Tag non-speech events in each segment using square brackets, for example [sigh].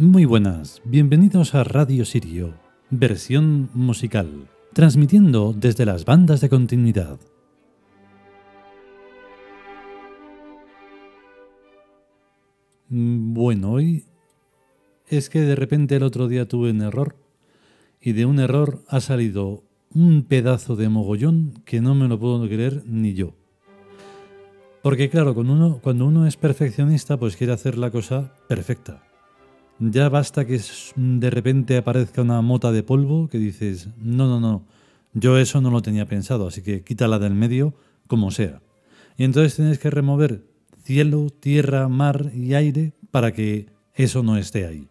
Muy buenas, bienvenidos a Radio Sirio, versión musical, transmitiendo desde las bandas de continuidad. Mm, Bueno, hoy es que de repente el otro día tuve un error y de un error ha salido un pedazo de mogollón que no me lo puedo creer ni yo. Porque claro, cuando uno, cuando uno es perfeccionista, pues quiere hacer la cosa perfecta. Ya basta que de repente aparezca una mota de polvo que dices, no, no, no, yo eso no lo tenía pensado, así que quítala del medio como sea. Y entonces tienes que remover cielo, tierra, mar y aire para que eso no esté ahí.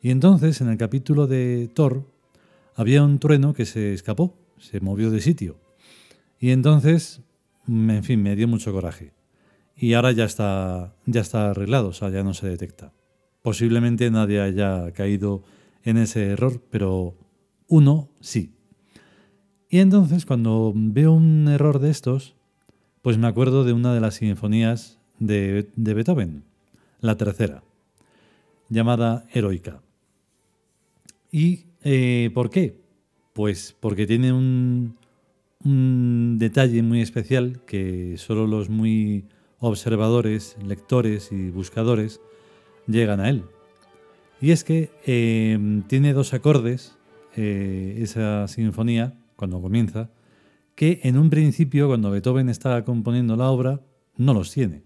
Y entonces en el capítulo de Thor había un trueno que se escapó, se movió de sitio. Y entonces, mm, en fin, me dio mucho coraje. Y ahora ya está, ya está arreglado, o sea, ya no se detecta. Posiblemente nadie haya caído en ese error, pero uno sí. Y entonces cuando veo un error de estos, pues me acuerdo de una de las sinfonías de, Beethoven, la tercera, llamada Heroica. ¿Y eh, por qué? Pues porque tiene un, un detalle muy especial que solo los muy observadores, lectores y buscadores llegan a él. Y es que eh, tiene dos acordes, eh, esa sinfonía, cuando comienza, que en un principio, cuando Beethoven está componiendo la obra, no los tiene.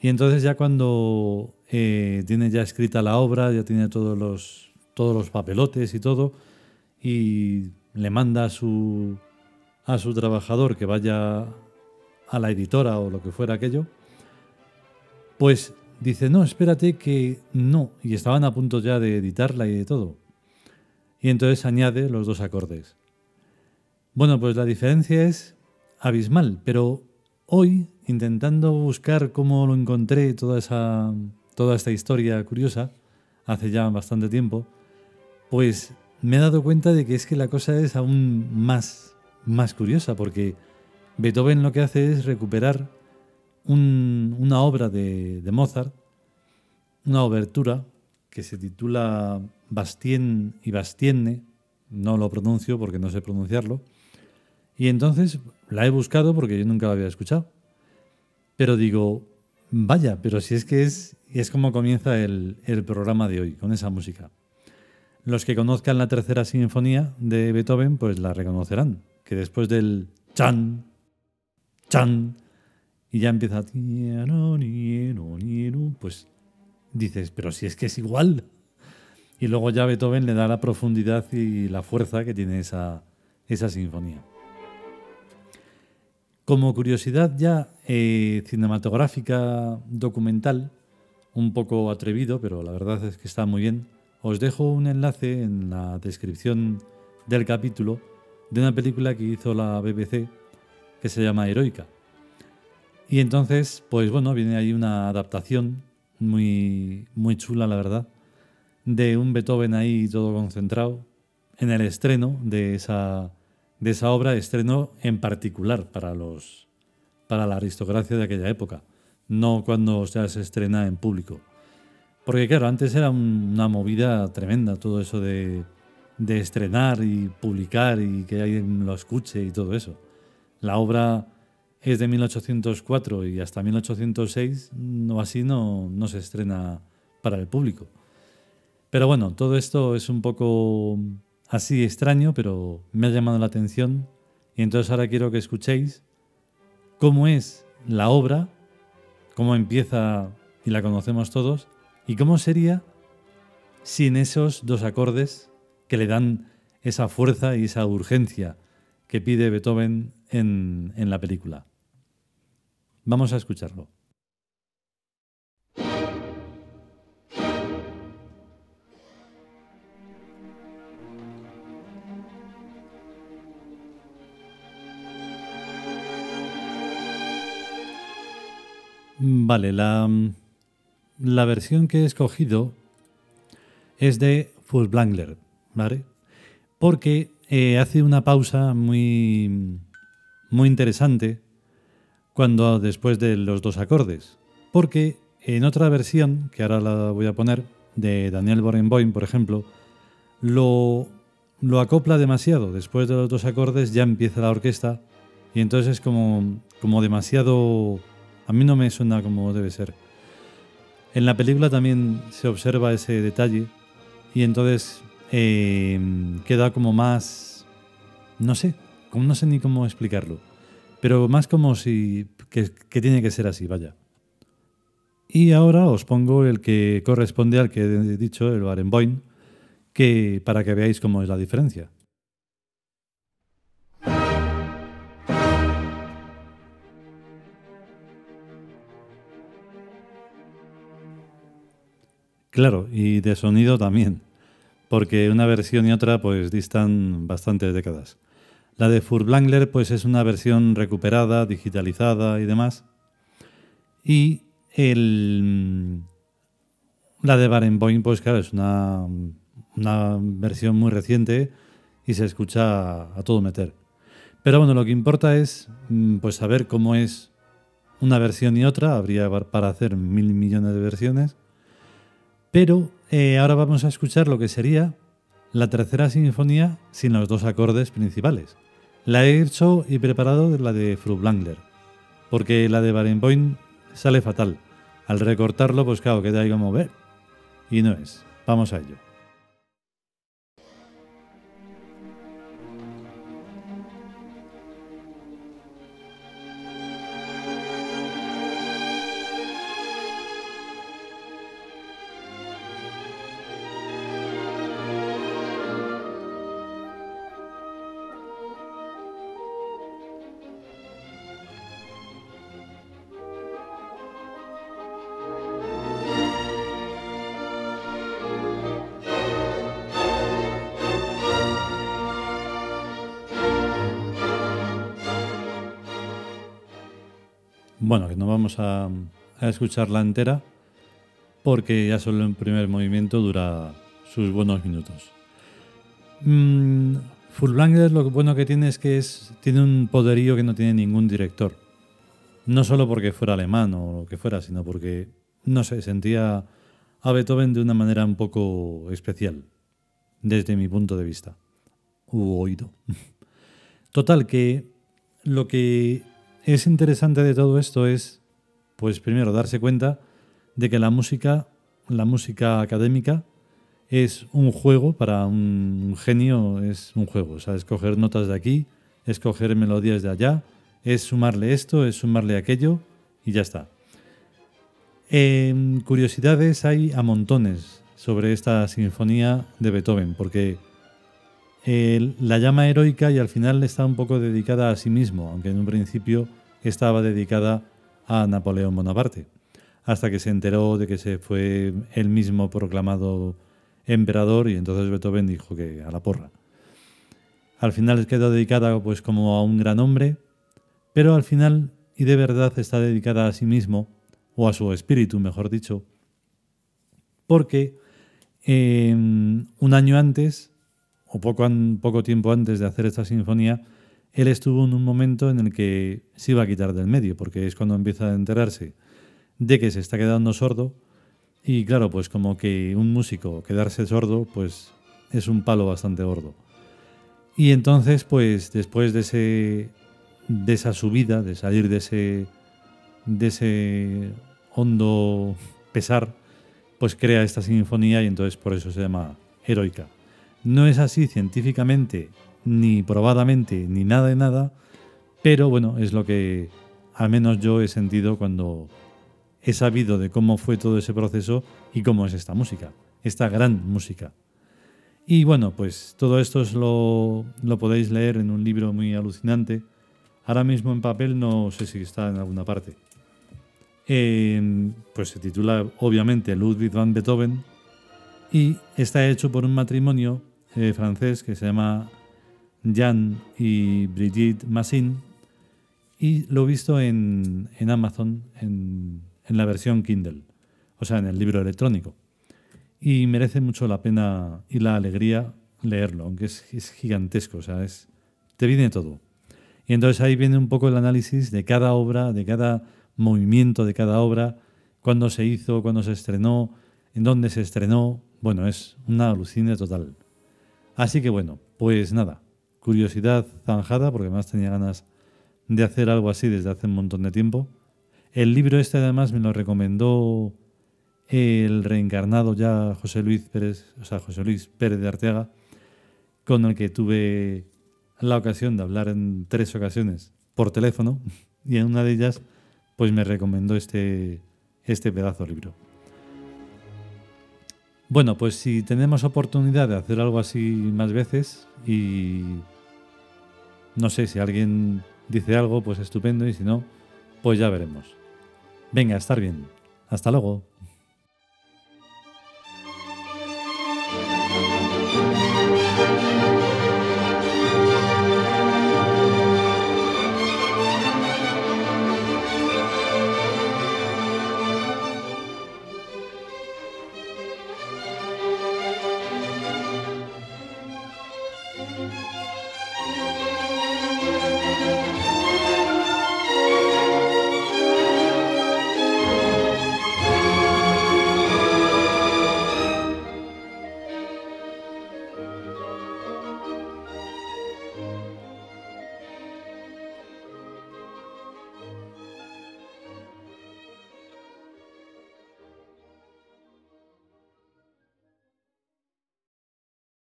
Y entonces ya cuando eh, tiene ya escrita la obra, ya tiene todos los, todos los papelotes y todo, y le manda a su, a su trabajador que vaya a la editora o lo que fuera aquello, pues dice, no, espérate que no. Y estaban a punto ya de editarla y de todo. Y entonces añade los dos acordes. Bueno, pues la diferencia es abismal, pero hoy, intentando buscar cómo lo encontré, toda, esa, toda esta historia curiosa, hace ya bastante tiempo, pues me he dado cuenta de que es que la cosa es aún más, más curiosa, porque Beethoven lo que hace es recuperar un- una obra de, de Mozart, una obertura que se titula Bastien y Bastienne, no lo pronuncio porque no sé pronunciarlo, y entonces la he buscado porque yo nunca la había escuchado. Pero digo, vaya, pero si es que es, es como comienza el, el programa de hoy, con esa música. Los que conozcan la tercera sinfonía de Beethoven, pues la reconocerán, que después del chan, chan, y ya empieza, pues dices, pero si es que es igual. Y luego ya Beethoven le da la profundidad y la fuerza que tiene esa, esa sinfonía. Como curiosidad ya eh, cinematográfica documental, un poco atrevido, pero la verdad es que está muy bien, os dejo un enlace en la descripción del capítulo de una película que hizo la BBC que se llama Heroica. Y entonces, pues bueno, viene ahí una adaptación muy, muy chula, la verdad, de un Beethoven ahí todo concentrado en el estreno de esa, de esa obra, estreno en particular para, los, para la aristocracia de aquella época, no cuando ya se estrena en público. Porque claro, antes era un- una movida tremenda todo eso de, de estrenar y publicar y que alguien lo escuche y todo eso. La obra es de 1804 y hasta 1806 no así no, no se estrena para el público. Pero bueno, todo esto es un poco así extraño, pero me ha llamado la atención y entonces ahora quiero que escuchéis cómo es la obra, cómo empieza y la conocemos todos, y cómo sería sin esos dos acordes que le dan esa fuerza y esa urgencia que pide Beethoven en, en la película. Vamos a escucharlo. Vale, la, la versión que he escogido es de Furtwängler, ¿vale? Porque eh, hace una pausa muy, muy interesante cuando después de los dos acordes. Porque en otra versión, que ahora la voy a poner, de Daniel Barenboim, por ejemplo, lo, lo acopla demasiado. Después de los dos acordes ya empieza la orquesta y entonces es como, como demasiado... A mí no me suena como debe ser. En la película también se observa ese detalle y entonces eh, queda como más... No sé, no sé ni cómo explicarlo, pero más como si... que, tiene que ser así, vaya. Y ahora os pongo el que corresponde al que he dicho, el Barenboim, que para que veáis cómo es la diferencia. Claro, y de sonido también, porque una versión y otra pues distan bastantes décadas. La de Furtwängler pues es una versión recuperada, digitalizada y demás. Y el, la de Barenboim pues claro, es una, una versión muy reciente y se escucha a, todo meter. Pero bueno, lo que importa es mm, pues saber cómo es una versión y otra, habría para hacer mil millones de versiones pero eh, ahora vamos a escuchar lo que sería la tercera sinfonía sin los dos acordes principales. La he hecho y preparado la de Furtwängler, porque la de Barenboim sale fatal. Al recortarlo, pues claro, queda ahí como ver. Y no es. Vamos a ello. Bueno, que no vamos a, escucharla entera porque ya solo el primer movimiento dura sus buenos minutos. Mm, lo bueno que tiene es que es, tiene un poderío que no tiene ningún director. No solo porque fuera alemán o lo que fuera, sino porque, no sé, sentía a Beethoven de una manera un poco especial, desde mi punto de vista, u oído. [laughs] Total, que lo que es interesante de todo esto es, pues primero, darse cuenta de que la música, la música académica, es un juego para un genio, es un juego. O sea, escoger notas de aquí, escoger melodías de allá, es sumarle esto, es sumarle aquello y ya está. curiosidades hay a montones sobre esta sinfonía de Beethoven, porque la llama heroica y al final está un poco dedicada a sí mismo, aunque en un principio estaba dedicada a Napoleón Bonaparte, hasta que se enteró de que se fue él mismo proclamado emperador y entonces Beethoven dijo que a la porra. Al final quedó dedicada pues como a un gran hombre, pero al final y de verdad está dedicada a sí mismo, o a su espíritu, mejor dicho, porque em, un año antes, o poco, poco tiempo antes de hacer esta sinfonía, él estuvo en un momento en el que se iba a quitar del medio, porque es cuando empieza a enterarse de que se está quedando sordo. Y claro, pues como que un músico quedarse sordo, pues es un palo bastante gordo. Y entonces, pues después de, de esa subida, de salir de ese, de ese hondo pesar, pues crea esta sinfonía y entonces por eso se llama heroica. No es así científicamente ni probadamente, ni nada de nada, pero bueno, es lo que al menos yo he sentido cuando he sabido de cómo fue todo ese proceso y cómo es esta música, esta gran música. Y bueno, pues todo esto lo, lo podéis leer en un libro muy alucinante. Ahora mismo en papel no sé si está en alguna parte. pues se titula obviamente Ludwig van Beethoven y está hecho por un matrimonio eh, francés que se llama Jan y Brigitte Massin y lo he visto en, Amazon en, la versión Kindle, o sea, en el libro electrónico. Y merece mucho la pena y la alegría leerlo, aunque es, gigantesco, o sea, te viene todo. Y entonces ahí viene un poco el análisis de cada obra, de cada movimiento de cada obra, cuándo se hizo, cuándo se estrenó, en dónde se estrenó. Bueno, es una alucina total. Así que bueno, pues nada, curiosidad zanjada, porque además tenía ganas de hacer algo así desde hace un montón de tiempo. El libro este además me lo recomendó el reencarnado ya José Luis Pérez, o sea, José Luis Pérez de Arteaga, con el que tuve la ocasión de hablar en tres ocasiones por teléfono [laughs] y en una de ellas pues me recomendó este, este pedazo de libro. Bueno, pues si tenemos oportunidad de hacer algo así más veces y no sé si alguien dice algo, pues estupendo y si no, pues ya veremos. Venga, estar bien. Hasta luego.